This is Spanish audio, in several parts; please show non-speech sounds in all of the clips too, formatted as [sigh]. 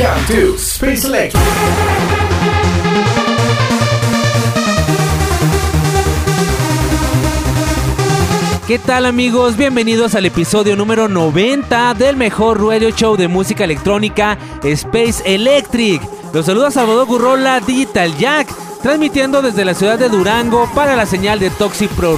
Welcome to Space Electric. ¿Qué tal amigos? Bienvenidos al episodio número 90 del mejor radio show de música electrónica Space Electric. Los saluda Salvador Gurrola Digital Jack, transmitiendo desde la ciudad de Durango para la señal de Toxic Pro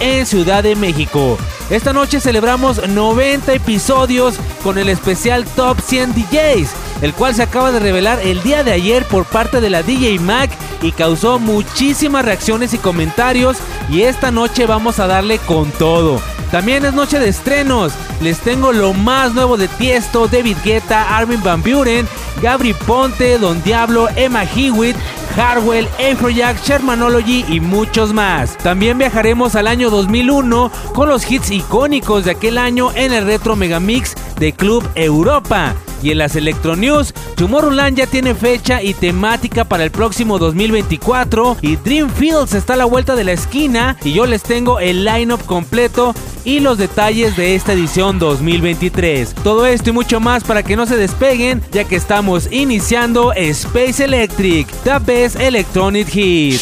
en Ciudad de México. Esta noche celebramos 90 episodios con el especial Top 100 DJs, el cual se acaba de revelar el día de ayer por parte de la DJ Mac y causó muchísimas reacciones y comentarios y esta noche vamos a darle con todo. También es noche de estrenos. Les tengo lo más nuevo de Tiesto, David Guetta, Armin Van Buren, Gabri Ponte, Don Diablo, Emma Hewitt, Harwell, Afrojack, Shermanology y muchos más. También viajaremos al año 2001 con los hits icónicos de aquel año en el Retro Megamix de Club Europa. Y en las Electro News, Tomorrowland ya tiene fecha y temática para el próximo 2024 y Dreamfields está a la vuelta de la esquina y yo les tengo el lineup completo y los detalles de esta edición 2023. Todo esto y mucho más para que no se despeguen ya que estamos iniciando Space Electric, the best electronic hit.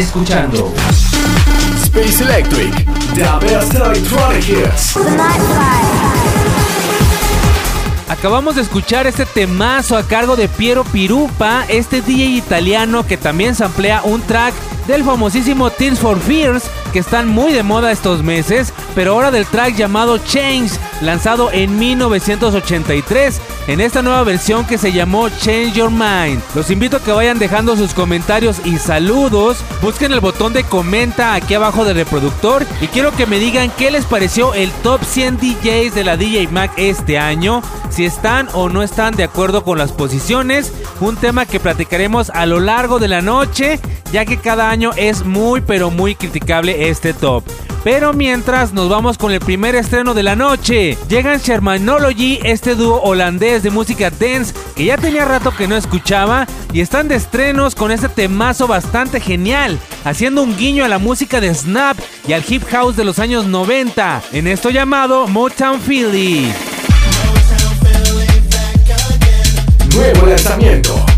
Escuchando Space Electric, the best electronic hits. Acabamos de escuchar este temazo a cargo de Piero Pirupa, este DJ italiano que también samplea un track del famosísimo Tears for Fears que están muy de moda estos meses, pero ahora del track llamado Change, lanzado en 1983 en esta nueva versión que se llamó Change Your Mind. Los invito a que vayan dejando sus comentarios y saludos. Busquen el botón de comenta aquí abajo del reproductor y quiero que me digan qué les pareció el top 100 DJs de la DJ Mac este año, si están o no están de acuerdo con las posiciones, un tema que platicaremos a lo largo de la noche, ya que cada año es muy pero muy criticable este top. Pero mientras nos vamos con el primer estreno de la noche, llegan Shermanology, este dúo holandés de música dance que ya tenía rato que no escuchaba y están de estrenos con este temazo bastante genial, haciendo un guiño a la música de Snap y al hip house de los años 90, en esto llamado Motown Philly. Nuevo lanzamiento.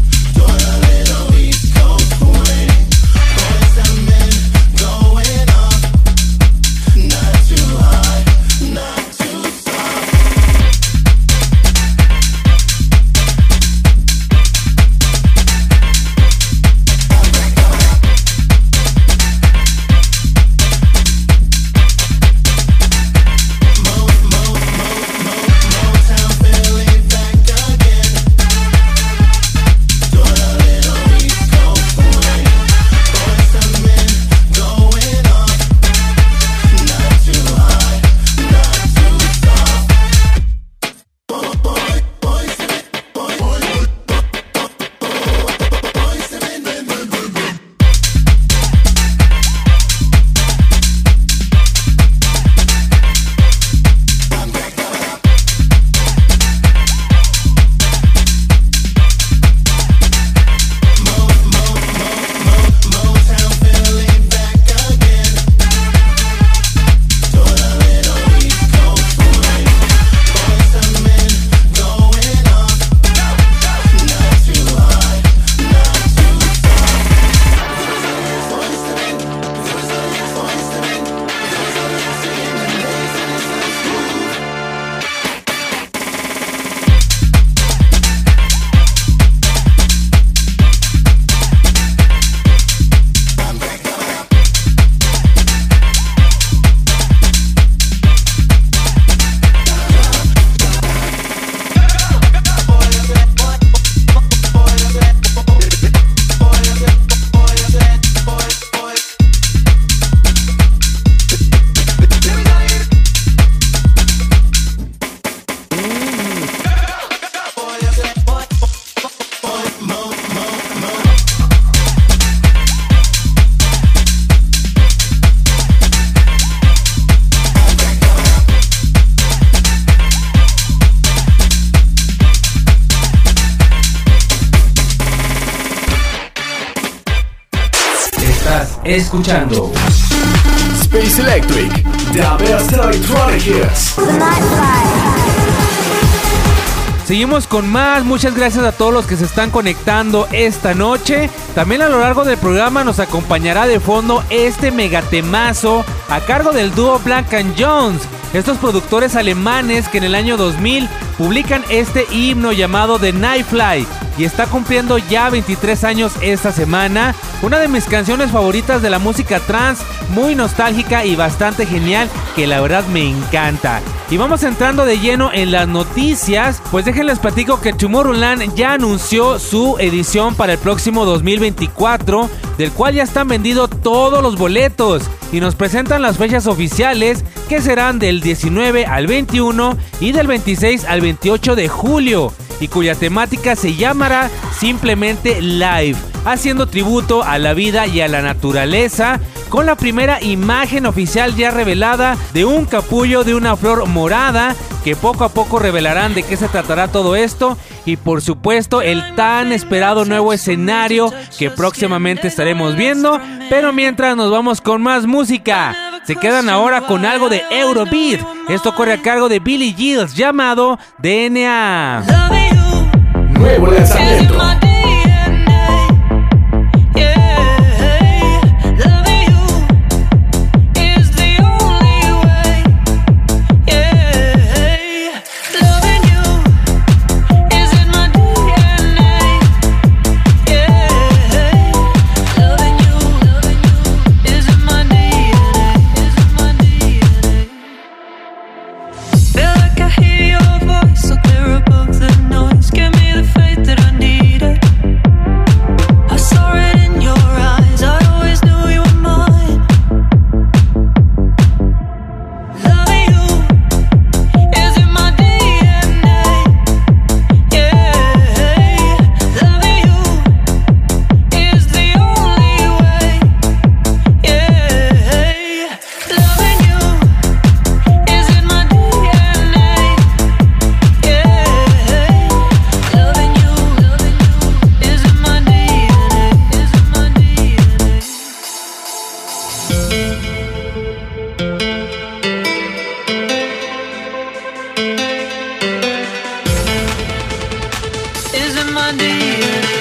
Escuchando Space Electric, the best electronic hits. Seguimos con más, muchas gracias a todos los que se están conectando esta noche. También a lo largo del programa nos acompañará de fondo este megatemazo a cargo del dúo Black and Jones. Estos productores alemanes que en el año 2000 publican este himno llamado The Nightfly y está cumpliendo ya 23 años esta semana. Una de mis canciones favoritas de la música trans, muy nostálgica y bastante genial, que la verdad me encanta. Y vamos entrando de lleno en las noticias, pues déjenles platico que Tomorrowland ya anunció su edición para el próximo 2024, del cual ya están vendidos todos los boletos y nos presentan las fechas oficiales que serán del 19 al 21 y del 26 al 28 de julio y cuya temática se llamará simplemente Live, haciendo tributo a la vida y a la naturaleza con la primera imagen oficial ya revelada de un capullo de una flor morada que poco a poco revelarán de qué se tratará todo esto y por supuesto el tan esperado nuevo escenario que próximamente estaremos viendo, pero mientras nos vamos con más música. Se quedan ahora con algo de Eurobeat. Esto corre a cargo de Billy Gills llamado DNA. Nuevo lanzamiento. Isn't Monday.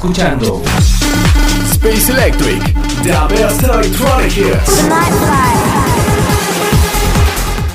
Escuchando Space Electric, the best electronic hits.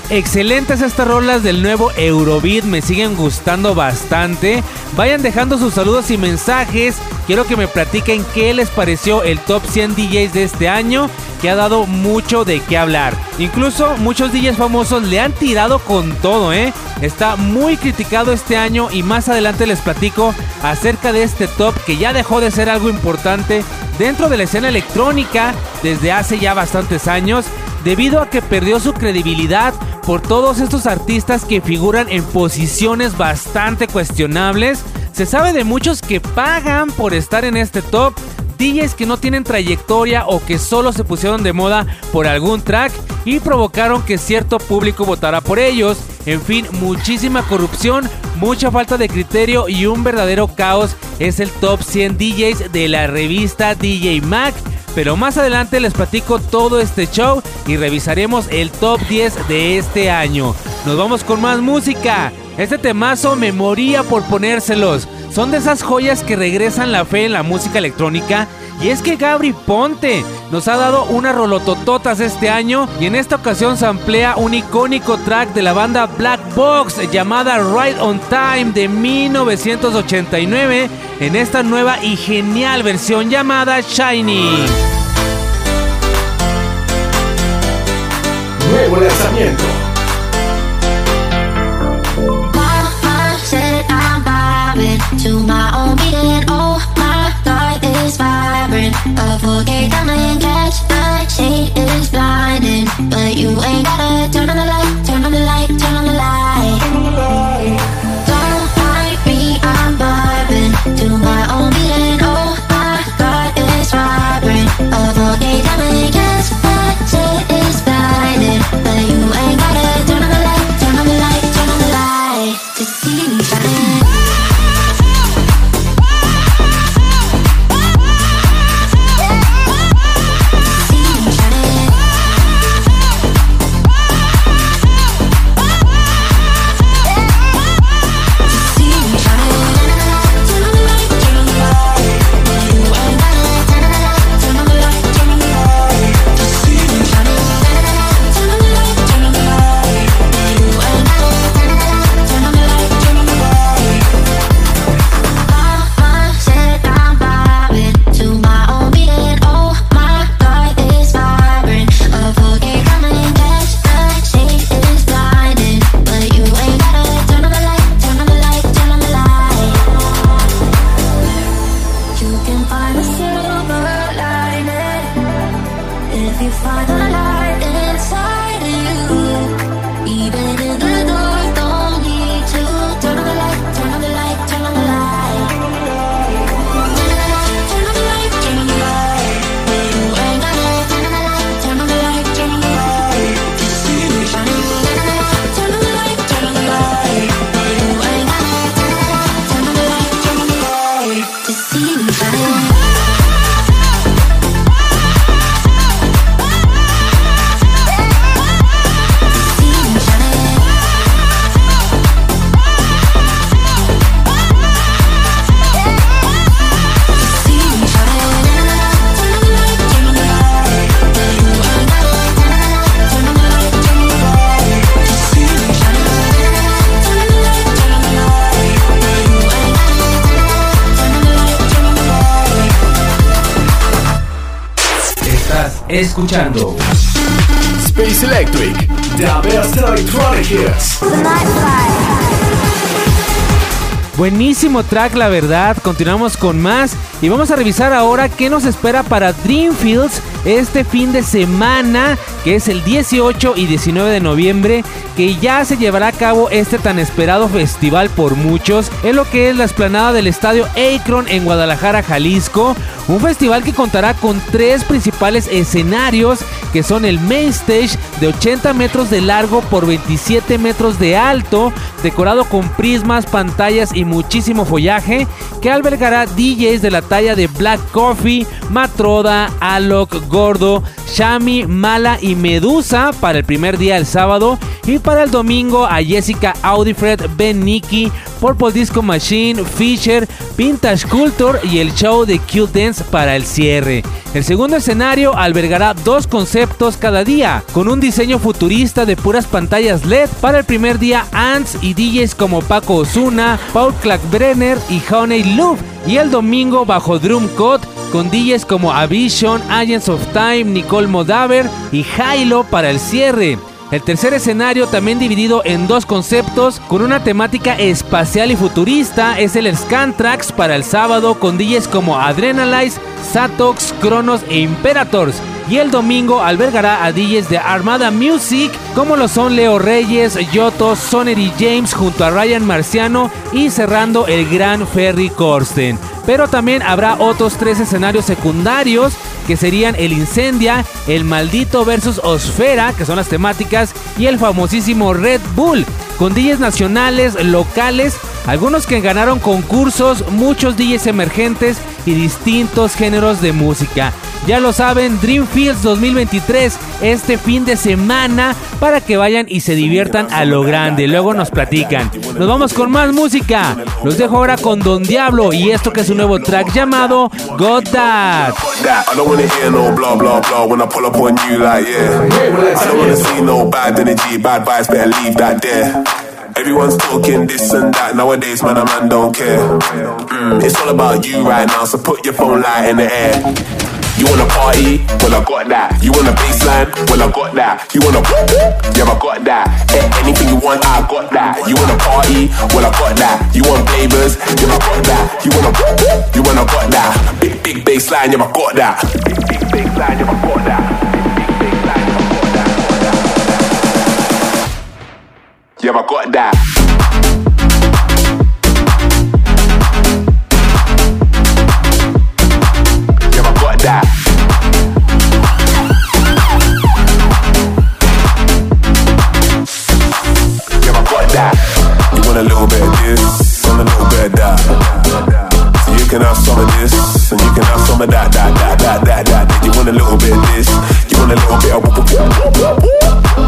Excelentes estas rolas del nuevo Eurobeat, me siguen gustando bastante. Vayan dejando sus saludos y mensajes. Quiero que me platiquen qué les pareció el top 100 DJs de este año, que ha dado mucho de qué hablar. Incluso muchos DJs famosos le han tirado con todo, ¿eh? Está muy criticado este año y más adelante les platico acerca de este top que ya dejó de ser algo importante dentro de la escena electrónica desde hace ya bastantes años debido a que perdió su credibilidad por todos estos artistas que figuran en posiciones bastante cuestionables. Se sabe de muchos que pagan por estar en este top, DJs que no tienen trayectoria o que solo se pusieron de moda por algún track y provocaron que cierto público votara por ellos. En fin, muchísima corrupción, mucha falta de criterio y un verdadero caos es el top 100 DJs de la revista DJ Mag pero más adelante les platico todo este show y revisaremos el top 10 de este año. Nos vamos con más música. Este temazo me moría por ponérselos. Son de esas joyas que regresan la fe en la música electrónica. Y es que Gabri Ponte nos ha dado unas rolotototas este año y en esta ocasión se amplía un icónico track de la banda Black Box llamada Ride on Time de 1989 en esta nueva y genial versión llamada Shiny. Nuevo lanzamiento. To my own beating, oh my God, is vibrant. A 4K diamond catch, the shade is blinding, but you ain't gotta turn on the light, turn on the light, turn escuchando Space Electric, the best electronic hits. Buenísimo track, la verdad. Continuamos con más y vamos a revisar ahora qué nos espera para Dreamfields este fin de semana, que es el 18 y 19 de noviembre, que ya se llevará a cabo este tan esperado festival por muchos, en lo que es la esplanada del estadio Akron en Guadalajara, Jalisco. Un festival que contará con tres principales escenarios, que son el Main Stage de 80 metros de largo por 27 metros de alto, decorado con prismas, pantallas y muchísimo follaje, que albergará DJs de la talla de Black Coffee, Matroda, Alok, Gordo, Shami, Mala y Medusa para el primer día el sábado. Y para el domingo a Jessica Audifred, Ben Nicky, Purple Disco Machine, Fisher, Vintage Culture y el show de Q Dance para el cierre. El segundo escenario albergará dos conceptos cada día, con un diseño futurista de puras pantallas LED. Para el primer día, Ants y DJs como Paco Osuna, Paul Klackbrenner y Honey Love. Y el domingo, bajo Drum Code, con DJs como Avision, Agents of Time, Nicole Modaver y Hilo para el cierre. El tercer escenario, también dividido en dos conceptos, con una temática espacial y futurista, es el Scantrax para el sábado con DJs como Adrenalize, Satox, Kronos e Imperators. Y el domingo albergará a DJs de Armada Music, como lo son Leo Reyes, Yoto, Sonery James junto a Ryan Marciano y cerrando el gran Ferry Corsten. Pero también habrá otros tres escenarios secundarios que serían el Incendia, el Maldito versus Osfera, que son las temáticas, y el famosísimo Red Bull, con DJs nacionales, locales, algunos que ganaron concursos, muchos DJs emergentes y distintos géneros de música. Ya lo saben, Dreamfields 2023 este fin de semana para que vayan y se diviertan a lo grande. Luego nos platican. Nos vamos con más música. Los dejo ahora con Don Diablo y esto que es un nuevo track llamado God That. I don't wanna hear no blah blah blah when I pull up on you like yeah. I don't wanna see no bad energy, bad vibes, better leave that there. Everyone's talking this and that nowadays, man. A man don't care. Mm, it's all about you right now, so put your phone light in the air. You wanna party? Well, I got that. You want a baseline? Well, I got that. You wanna Yeah, I got that. Eh, anything you want, I got that. You wanna party? Well, I got that. You want flavors? Yeah, I got that. You wanna You wanna got that. Big, big baseline, yeah, I got that. Big, big baseline, yeah, I got that. Big, big baseline, yeah, I got that. Yeah, I got that. A little bit of this, want a little bit of that. So you can have some of this, and you can have some of that, that, that, that, that, that. You want a little bit of this, you want a little bit of.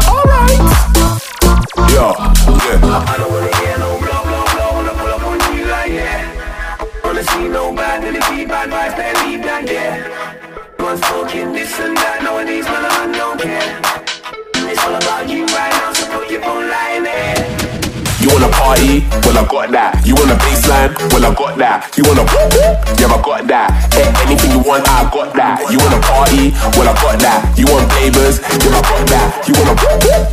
Alright. Yo, yeah. Well, I got that. You want a baseline? Well, I got that. You wanna Yeah, I got that. Eh, anything you want, I got that. You wanna party? Well, I got that. You want flavors? Yeah, I got that. You wanna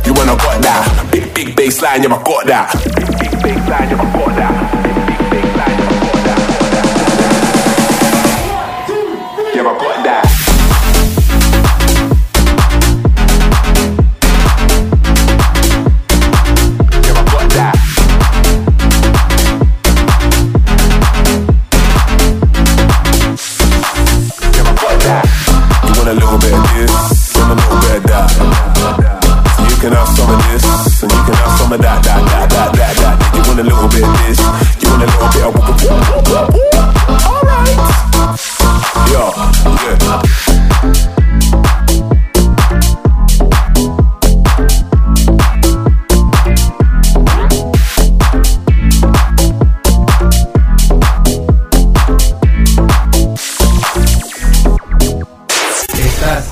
You wanna got that. Big, big baseline, yeah, I got that. Big, big baseline, yeah, I got that.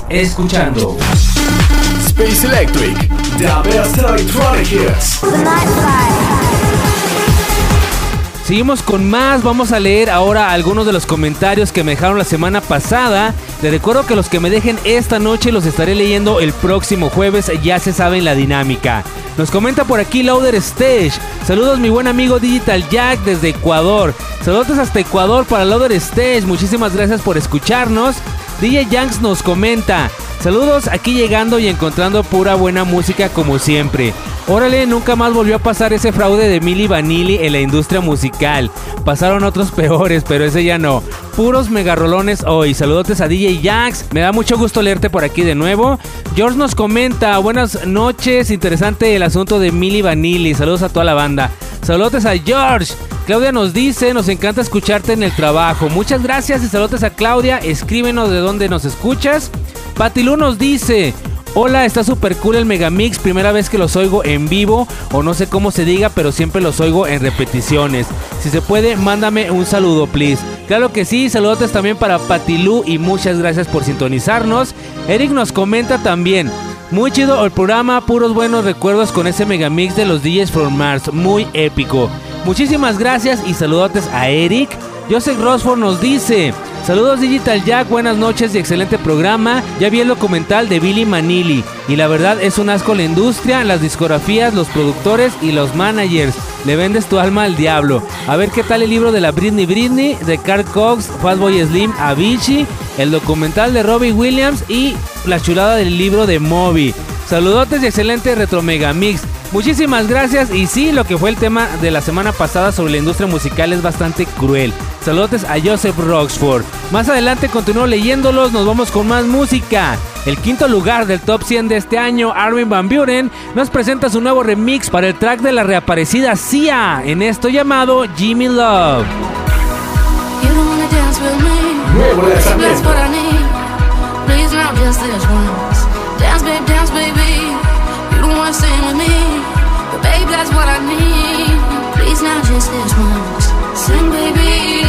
Estás escuchando Space Electric, the best electronic hits. Seguimos con más, vamos a leer ahora algunos de los comentarios que me dejaron la semana pasada. Les recuerdo que los que me dejen esta noche los estaré leyendo el próximo jueves, ya se saben la dinámica. Nos comenta por aquí Lauder Stage. Saludos mi buen amigo Digital Jack desde Ecuador. Saludos hasta Ecuador para Lauder Stage. Muchísimas gracias por escucharnos. DJ Yanks nos comenta. Saludos aquí llegando y encontrando pura buena música como siempre. Órale, nunca más volvió a pasar ese fraude de Milli Vanilli en la industria musical. Pasaron otros [laughs] peores, pero ese ya no. Puros megarrolones hoy. Saludotes a DJ Jax. Me da mucho gusto leerte por aquí de nuevo. George nos comenta, buenas noches. Interesante el asunto de Milli Vanilli. Saludos a toda la banda. Saludos a George. Claudia nos dice, nos encanta escucharte en el trabajo. Muchas gracias y saludos a Claudia. Escríbenos de dónde nos escuchas. Patilu nos dice, Hola, está super cool el Megamix, primera vez que los oigo en vivo o no sé cómo se diga, pero siempre los oigo en repeticiones. Si se puede, mándame un saludo, please. Claro que sí, saludos también para Patilú y muchas gracias por sintonizarnos. Eric nos comenta también. Muy chido el programa, puros buenos recuerdos con ese megamix de los DJs from Mars, muy épico. Muchísimas gracias y saludotes a Eric. Joseph Rosford nos dice, Saludos Digital Jack, buenas noches y excelente programa. Ya vi el documental de Billy Manili y la verdad es un asco la industria, las discografías, los productores y los managers. Le vendes tu alma al diablo. A ver qué tal el libro de la Britney Britney, de Carl Cox, Fatboy Slim, Avicii, el documental de Robbie Williams y la chulada del libro de Moby. Saludotes y excelente Retro Mega Mix. Muchísimas gracias y sí, lo que fue el tema de la semana pasada sobre la industria musical es bastante cruel. Saludos a Joseph Roxford. Más adelante continúo leyéndolos, nos vamos con más música. El quinto lugar del top 100 de este año, Armin Van Buren, nos presenta su nuevo remix para el track de la reaparecida Sia, en esto llamado Jimmy Love. Nuevo lanzamiento. me. Please, not just this once. Sing, baby.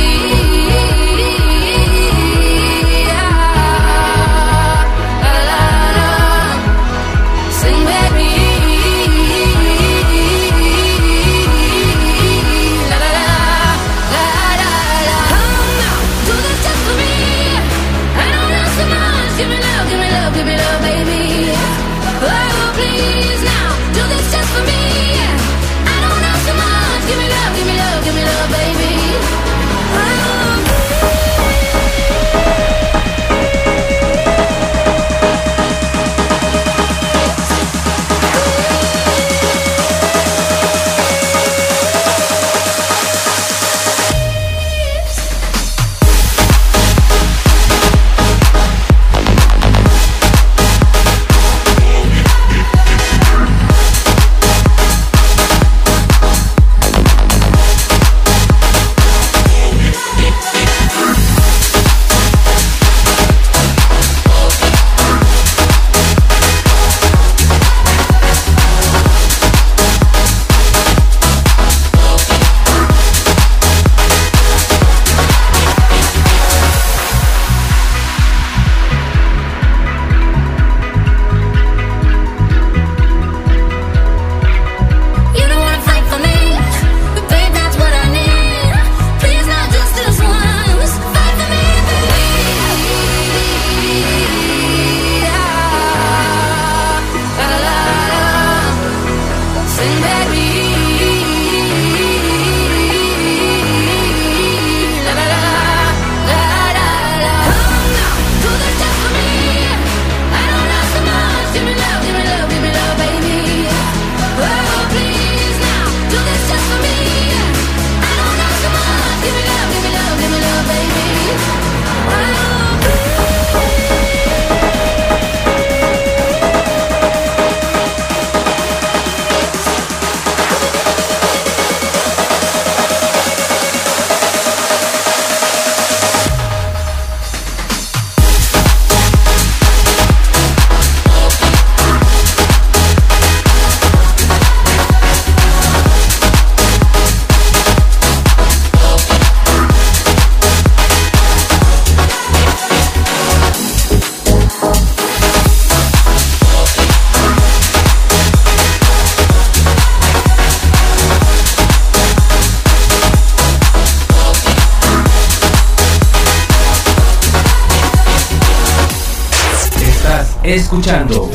Escuchando.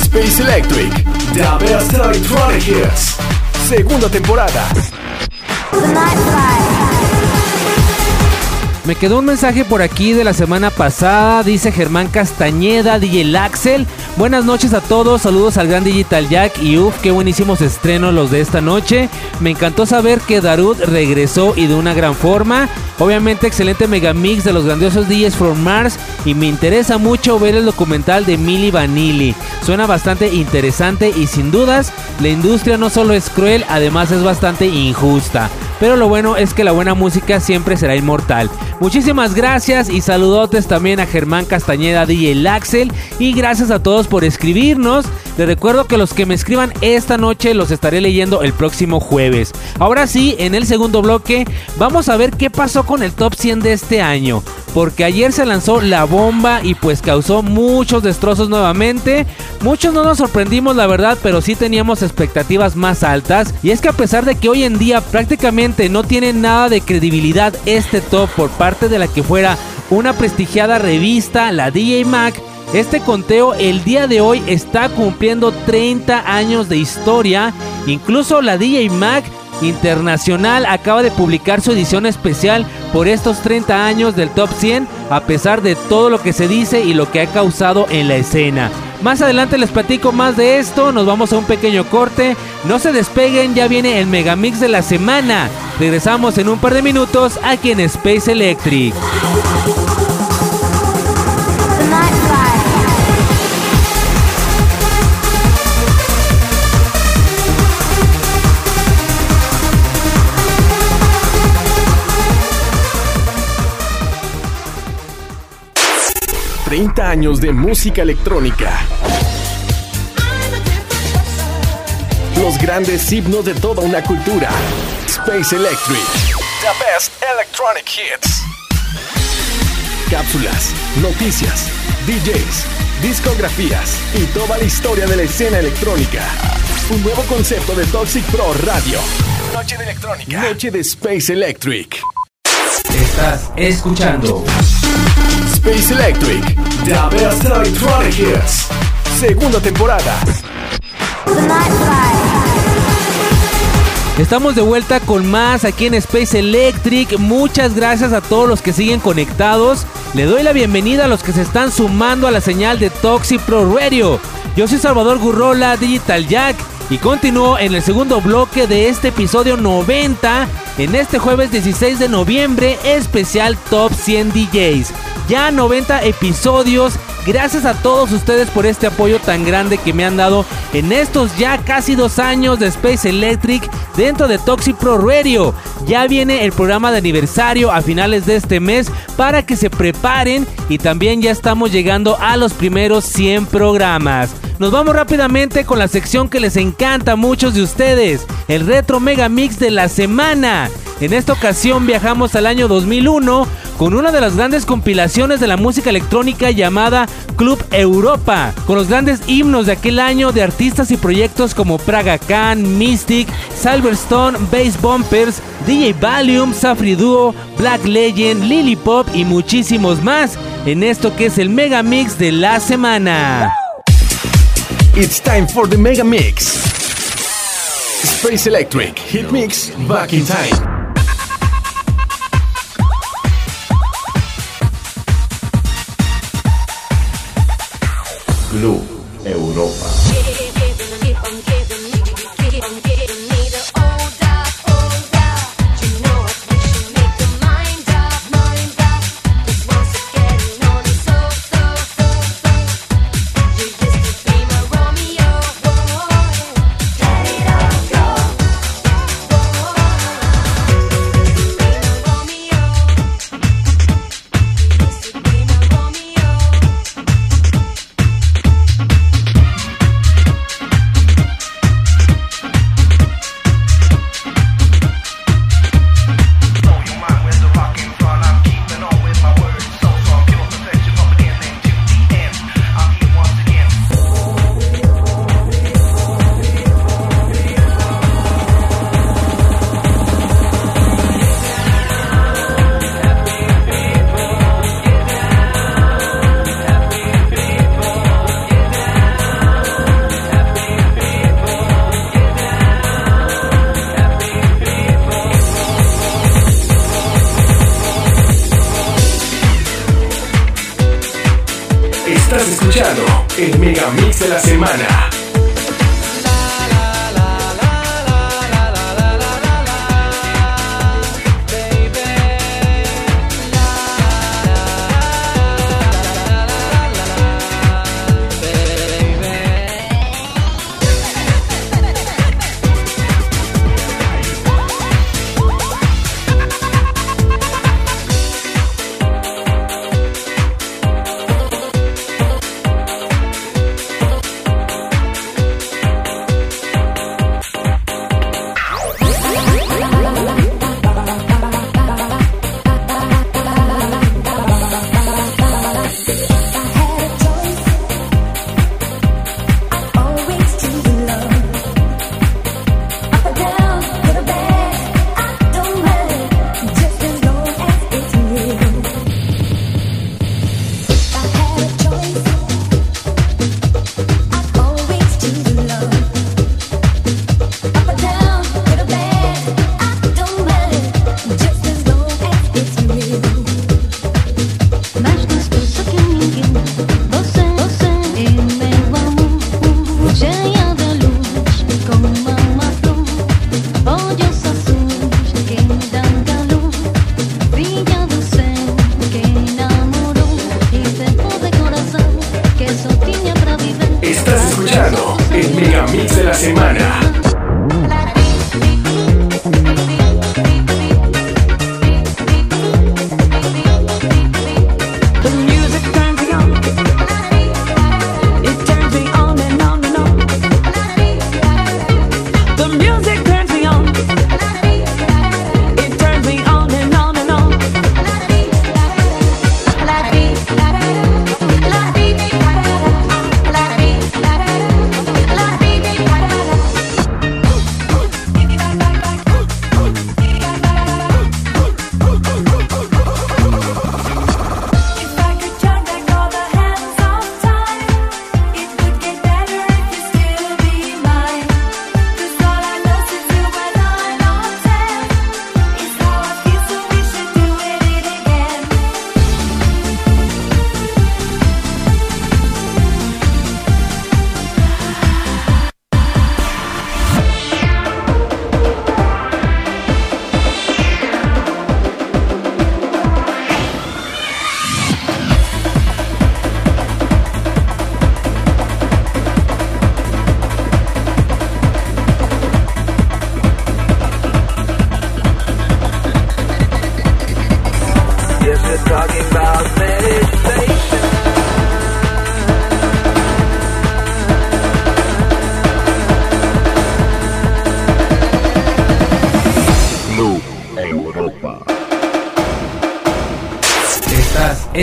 Space Electric, The Best Electronic Hits. Segunda temporada. Me quedó un mensaje por aquí de la semana pasada, dice Germán Castañeda, DJ Axel. Buenas noches a todos, saludos al gran Digital Jack y uff, qué buenísimos estrenos los de esta noche. Me encantó saber que Darud regresó y de una gran forma. Obviamente excelente megamix de los grandiosos DJs from Mars y me interesa mucho ver el documental de Milli Vanilli. Suena bastante interesante y sin dudas la industria no solo es cruel, además es bastante injusta. Pero lo bueno es que la buena música siempre será inmortal. Muchísimas gracias y saludotes también a Germán Castañeda, DJ Laxel, y gracias a todos por escribirnos. Les recuerdo que los que me escriban esta noche los estaré leyendo el próximo jueves. Ahora sí, en el segundo bloque vamos a ver qué pasó con el top 100 de este año. Porque ayer se lanzó la bomba y pues causó muchos destrozos nuevamente. Muchos no nos sorprendimos la verdad, pero sí teníamos expectativas más altas. Y es que a pesar de que hoy en día prácticamente no tiene nada de credibilidad este top por parte de la que fuera una prestigiada revista, la DJ Mag, este conteo el día de hoy está cumpliendo 30 años de historia. Incluso la DJ Mag Internacional acaba de publicar su edición especial por estos 30 años del Top 100, a pesar de todo lo que se dice y lo que ha causado en la escena. Más adelante les platico más de esto, nos vamos a un pequeño corte, no se despeguen, ya viene el Megamix de la semana. Regresamos en un par de minutos aquí en Space Electric. 30 años de música electrónica. Los grandes himnos de toda una cultura. Space Electric. The best electronic hits. Cápsulas, noticias, DJs, discografías y toda la historia de la escena electrónica. Un nuevo concepto de Toxic Pro Radio. Noche de electrónica. Noche de Space Electric. Estás escuchando Space Electric. The best electronic hits. Segunda temporada. Estamos de vuelta con más aquí en Space Electric. Muchas gracias a todos los que siguen conectados. Le doy la bienvenida a los que se están sumando a la señal de Toxic Pro Radio. Yo soy Salvador Gurrola, Digital Jack, y continúo en el segundo bloque de este episodio 90, en este jueves 16 de noviembre, especial Top 100 DJs. Ya 90 episodios. Gracias a todos ustedes por este apoyo tan grande que me han dado en estos ya casi dos años de Space Electric dentro de Toxic Pro Radio. Ya viene el programa de aniversario a finales de este mes para que se preparen y también ya estamos llegando a los primeros 100 programas. Nos vamos rápidamente con la sección que les encanta a muchos de ustedes, el Retro Mega Mix de la semana. En esta ocasión viajamos al año 2001 con una de las grandes compilaciones de la música electrónica llamada Club Europa, con los grandes himnos de aquel año de artistas y proyectos como Praga Khan, Mystic, Silverstone, Bass Bumpers, Valium, Safri Duo, Black Legend, Lily Pop y muchísimos más en esto que es el Mega Mix de la semana. It's time for the Mega Mix. Space Electric Hit Mix Back in Time.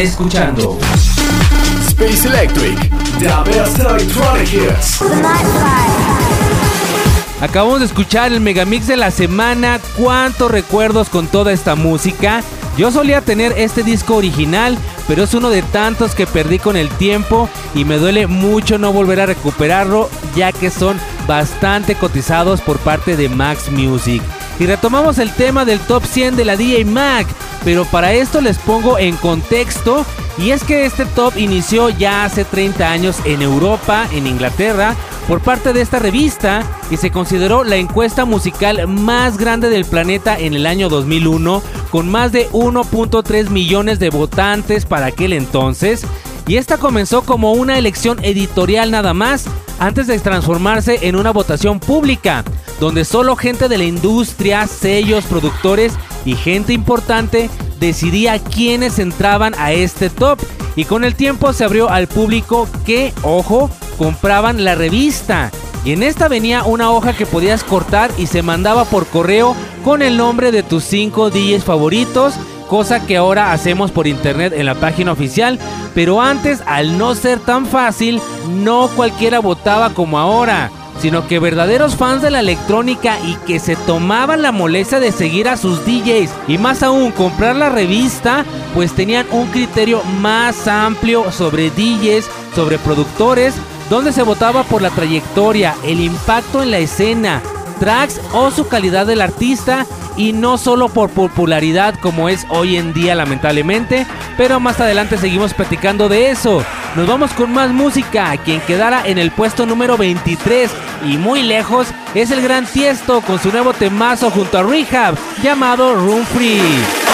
Escuchando Space Electric, the best electronic hits. Acabamos de escuchar el megamix de la semana. ¿Cuántos recuerdos con toda esta música? Yo solía tener este disco original, pero es uno de tantos que perdí con el tiempo y me duele mucho no volver a recuperarlo, ya que son bastante cotizados por parte de Max Music. Y retomamos el tema del top 100 de la DJ Mag, pero para esto les pongo en contexto. Y es que este top inició ya hace 30 años en Europa, en Inglaterra, por parte de esta revista y se consideró la encuesta musical más grande del planeta en el año 2001, con más de 1.3 millones de votantes para aquel entonces. Y esta comenzó como una elección editorial nada más, antes de transformarse en una votación pública, donde solo gente de la industria, sellos, productores y gente importante decidía quiénes entraban a este top. Y con el tiempo se abrió al público que, ojo, compraban la revista. Y en esta venía una hoja que podías cortar y se mandaba por correo con el nombre de tus 5 DJs favoritos, cosa que ahora hacemos por internet en la página oficial. Pero antes, al no ser tan fácil, no cualquiera votaba como ahora sino que verdaderos fans de la electrónica y que se tomaban la molestia de seguir a sus DJs y más aún comprar la revista, pues tenían un criterio más amplio sobre DJs, sobre productores, donde se votaba por la trayectoria, el impacto en la escena, tracks o su calidad del artista y no solo por popularidad como es hoy en día lamentablemente, pero más adelante seguimos platicando de eso. Nos vamos con más música, quien quedara en el puesto número 23 y muy lejos es el gran Tiesto con su nuevo temazo junto a Rehab llamado Room Free.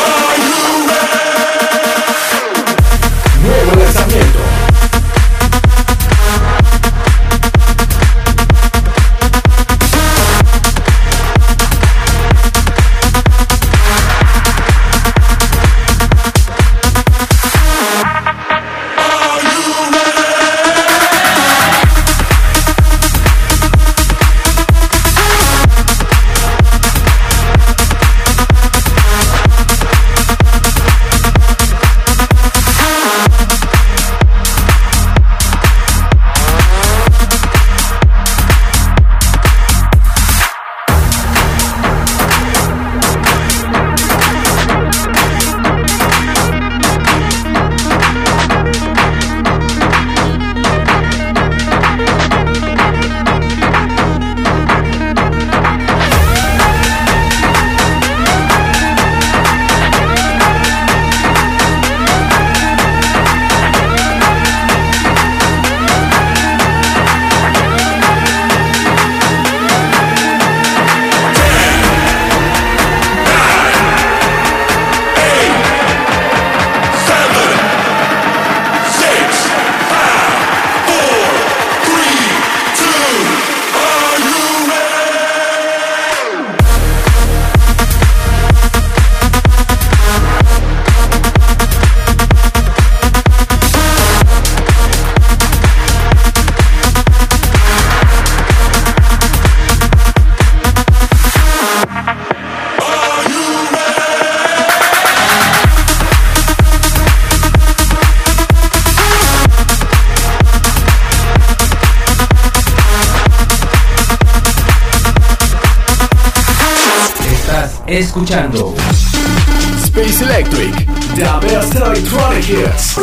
Escuchando Space Electric, The best electronic hits.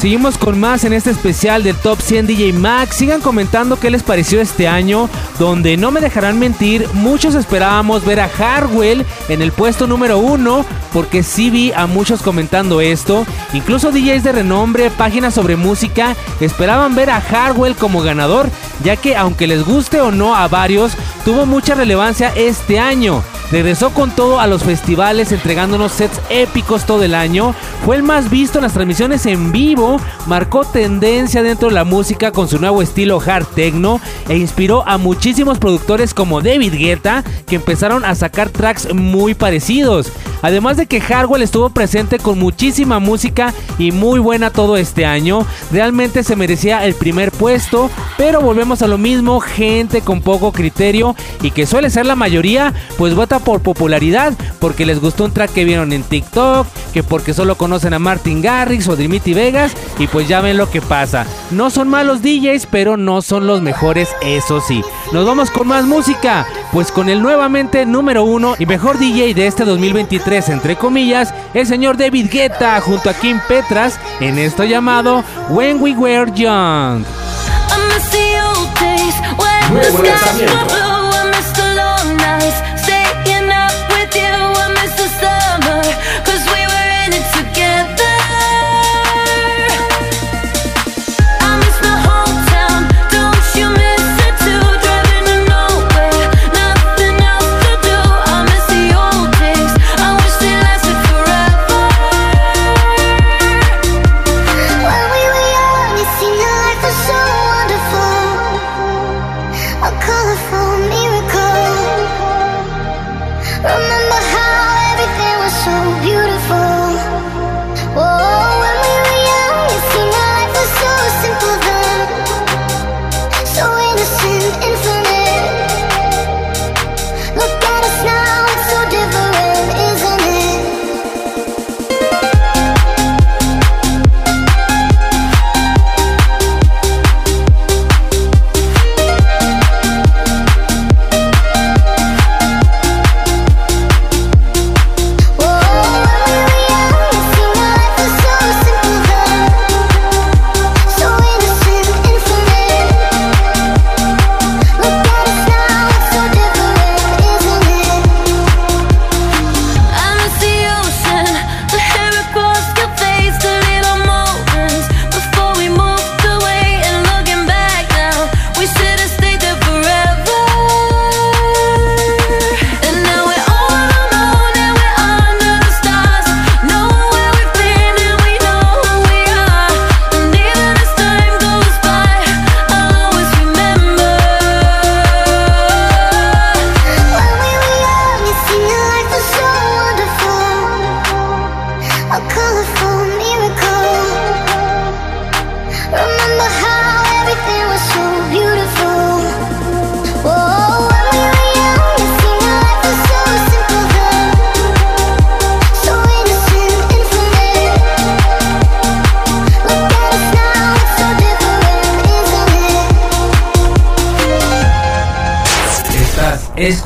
Seguimos con más en este especial del Top 100 DJ Max. Sigan comentando qué les pareció este año, donde no me dejarán mentir, muchos esperábamos ver a Harwell en el puesto número uno, porque sí vi a muchos comentando esto. Incluso DJs de renombre, páginas sobre música, esperaban ver a Harwell como ganador, ya que aunque les guste o no a varios, tuvo mucha relevancia este año. Regresó con todo a los festivales entregándonos sets épicos todo el año. Fue el más visto en las transmisiones en vivo. Marcó tendencia dentro de la música con su nuevo estilo hard techno. E inspiró a muchísimos productores como David Guetta que empezaron a sacar tracks muy parecidos. Además de que Hardwell estuvo presente con muchísima música y muy buena todo este año. Realmente se merecía el primer puesto. Pero volvemos a lo mismo. Gente con poco criterio y que suele ser la mayoría. Pues vota por popularidad, porque les gustó un track que vieron en TikTok, que porque solo conocen a Martin Garrix o Dimitri Vegas, y pues ya ven lo que pasa. No son malos DJs, pero no son los mejores, eso sí. Nos vamos con más música, pues con el nuevamente número uno y mejor DJ de este 2023, entre comillas, el señor David Guetta junto a Kim Petras en esto llamado When We Were Young. Nuevo lanzamiento.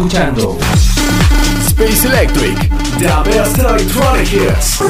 Escuchando Space Electric, The best electronic hits.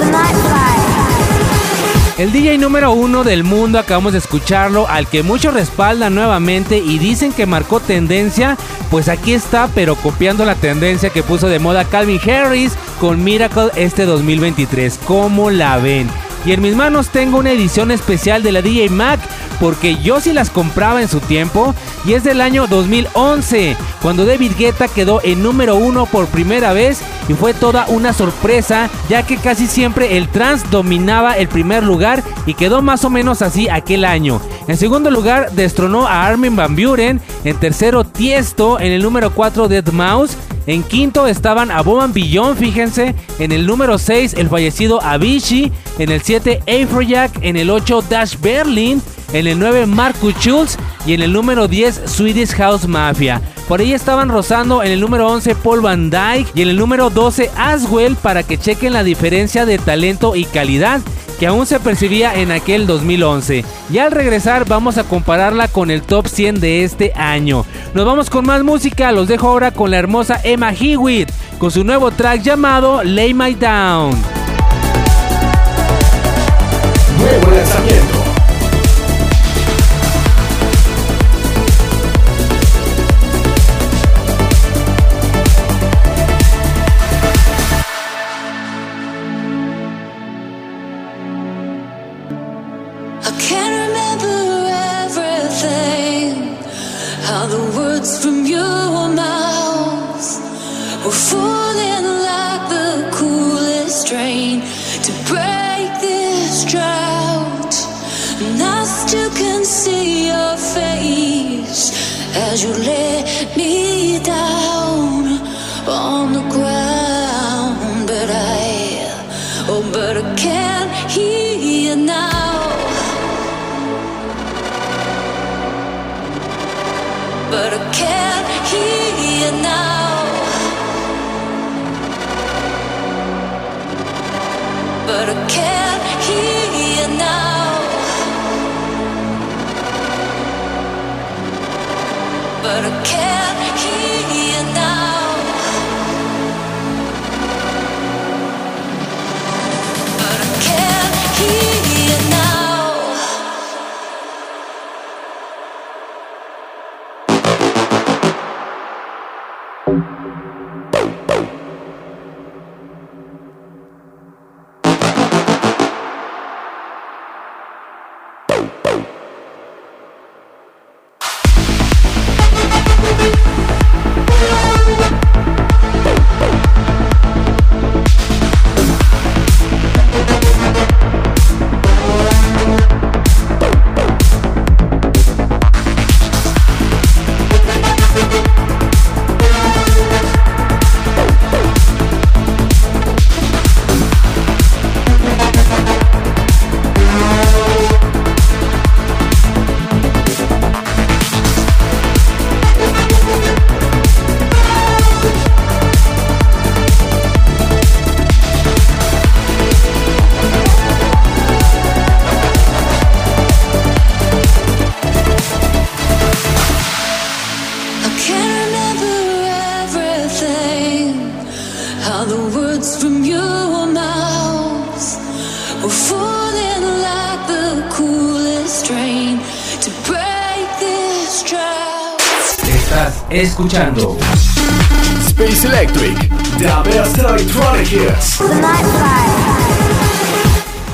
El DJ número uno del mundo, acabamos de escucharlo, al que muchos respaldan nuevamente y dicen que marcó tendencia, pues aquí está, pero copiando la tendencia que puso de moda Calvin Harris con Miracle este 2023. ¿Cómo la ven? Y en mis manos tengo una edición especial de la DJ Mac, porque yo sí las compraba en su tiempo, y es del año 2011, cuando David Guetta quedó en número uno por primera vez, y fue toda una sorpresa, ya que casi siempre el trance dominaba el primer lugar y quedó más o menos así aquel año. En segundo lugar, destronó a Armin Van Buren, en tercero Tiesto, en el número 4 Dead Mouse, en quinto estaban a Boban Billon, fíjense. En el número 6, el fallecido Avicii. En el 7, Afrojack. En el 8, Dash Berlin. En el 9, Marcus Schulz. Y en el número 10, Swedish House Mafia. Por ahí estaban rozando en el número 11 Paul Van Dyke y en el número 12 Aswell para que chequen la diferencia de talento y calidad. que aún se percibía en aquel 2011. Y al regresar vamos a compararla con el top 100 de este año. Nos vamos con más música, los dejo ahora con la hermosa Emma Hewitt, con su nuevo track llamado Lay My Down. Nuevo lanzamiento. Escuchando Space Electric. The best electronic hits.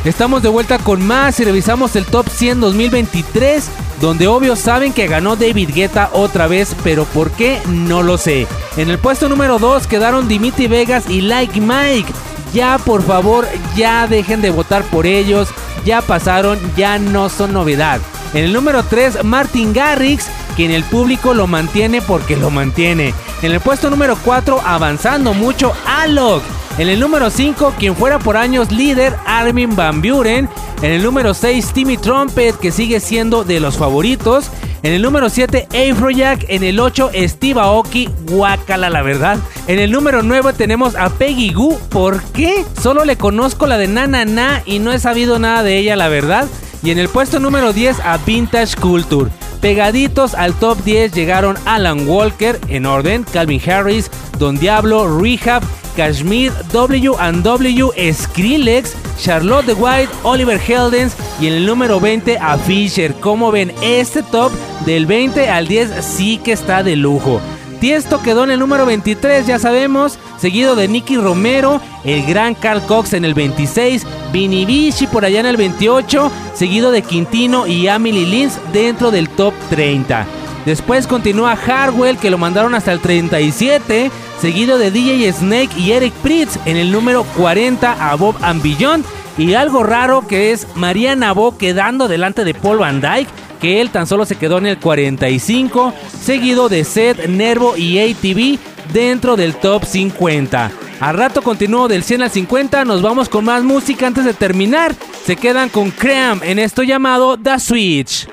Estamos de vuelta con más y revisamos el Top 100 2023, donde obvio saben que ganó David Guetta otra vez, pero ¿por qué? No lo sé. En el puesto número 2 quedaron Dimitri Vegas y Like Mike. Ya por favor, ya dejen de votar por ellos, ya pasaron, ya no son novedad. En el número 3, Martin Garrix, quien el público lo mantiene porque lo mantiene. En el puesto número 4, avanzando mucho, Alok. En el número 5, quien fuera por años líder, Armin Van Buren. En el número 6, Timmy Trumpet, que sigue siendo de los favoritos. En el número 7, Afrojack. En el 8, Steve Aoki. Guacala, la verdad. En el número 9 tenemos a Peggy Goo. ¿Por qué? Solo le conozco la de Nana Na y no he sabido nada de ella, la verdad. Y en el puesto número 10 a Vintage Culture. Pegaditos al top 10 llegaron Alan Walker, en orden, Calvin Harris, Don Diablo, Rehab, Kashmir, W&W, Skrillex, Charlotte White, Oliver Heldens y en el número 20 a Fisher. Como ven, este top del 20 al 10 sí que está de lujo. Tiesto quedó en el número 23, ya sabemos, seguido de Nicky Romero, el gran Carl Cox en el 26, Vinny Vici por allá en el 28, seguido de Quintino y Emily Lins dentro del top 30. Después continúa Harwell que lo mandaron hasta el 37, seguido de DJ Snake y Eric Pritz en el número 40 a Bob and Beyond y algo raro que es Mariana Bo quedando delante de Paul Van Dyke que él tan solo se quedó en el 45, seguido de Seth, Nervo y ATV dentro del top 50. Al rato continúo del 100 al 50, nos vamos con más música antes de terminar. Se quedan con Cram en esto llamado The Switch.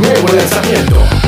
Nuevo lanzamiento.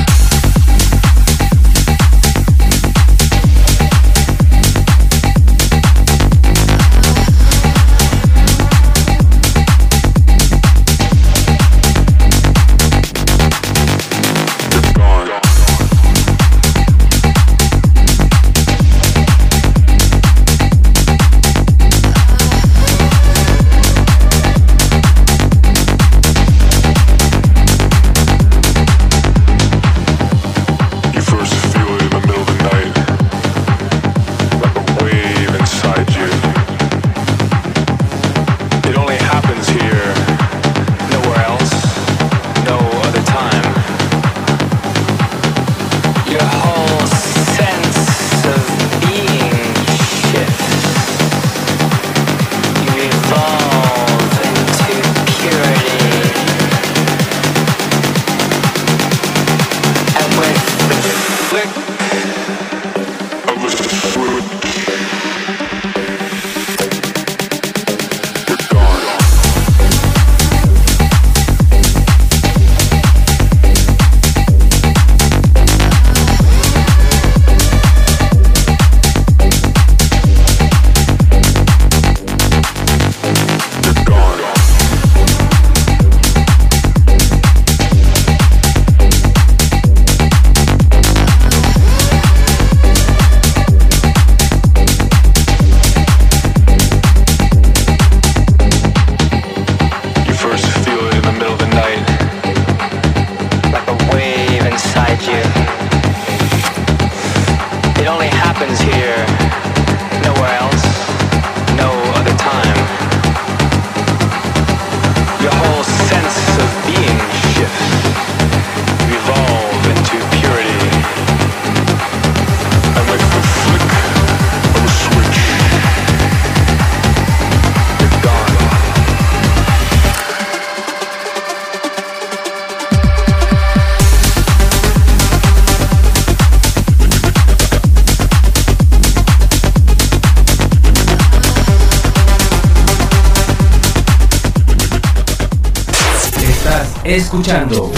Escuchando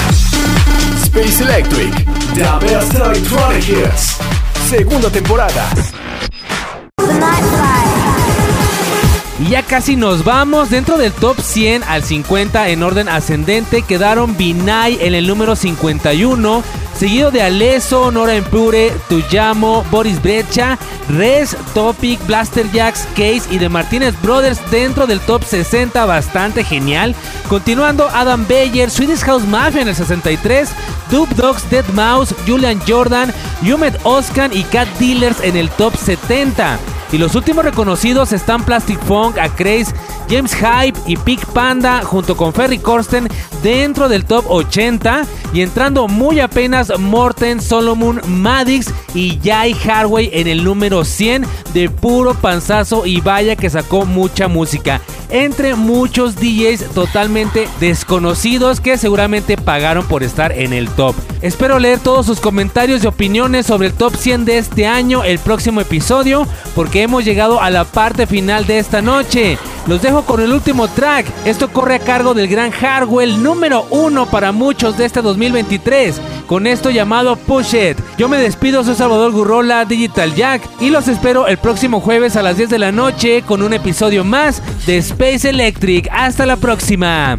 Space Electric, The Best Electronic Hits. Segunda temporada. Y ya casi nos vamos. Dentro del top 100 al 50 en orden ascendente quedaron Binay en el número 51. Seguido de Aleso, Nora Empure, Tuyamo, Boris Brecha, Res, Topic, Blaster Jacks, Case y de Martínez Brothers dentro del top 60. Bastante genial. Continuando Adam Beyer, Swedish House Mafia en el 63. Dub Dogs, Dead Mouse, Julian Jordan, Yumet Oskan y Cat Dealers en el top 70. Y los últimos reconocidos están Plastic Funk, Acraze, James Hype y Pig Panda junto con Ferry Corsten dentro del top 80 y entrando muy apenas Morten, Solomon, Madix y Jai Harway en el número 100 de puro panzazo y vaya que sacó mucha música. Entre muchos DJs totalmente desconocidos que seguramente pagaron por estar en el top. Espero leer todos sus comentarios y opiniones sobre el top 100 de este año el próximo episodio porque hemos llegado a la parte final de esta noche. Los dejo con el último track. Esto corre a cargo del gran Hardwell número uno para muchos de este 2023. Con esto llamado Push It. Yo me despido, soy Salvador Gurrola, Digital Jack. Y los espero el próximo jueves a las 10 de la noche con un episodio más de Space Electric. Hasta la próxima.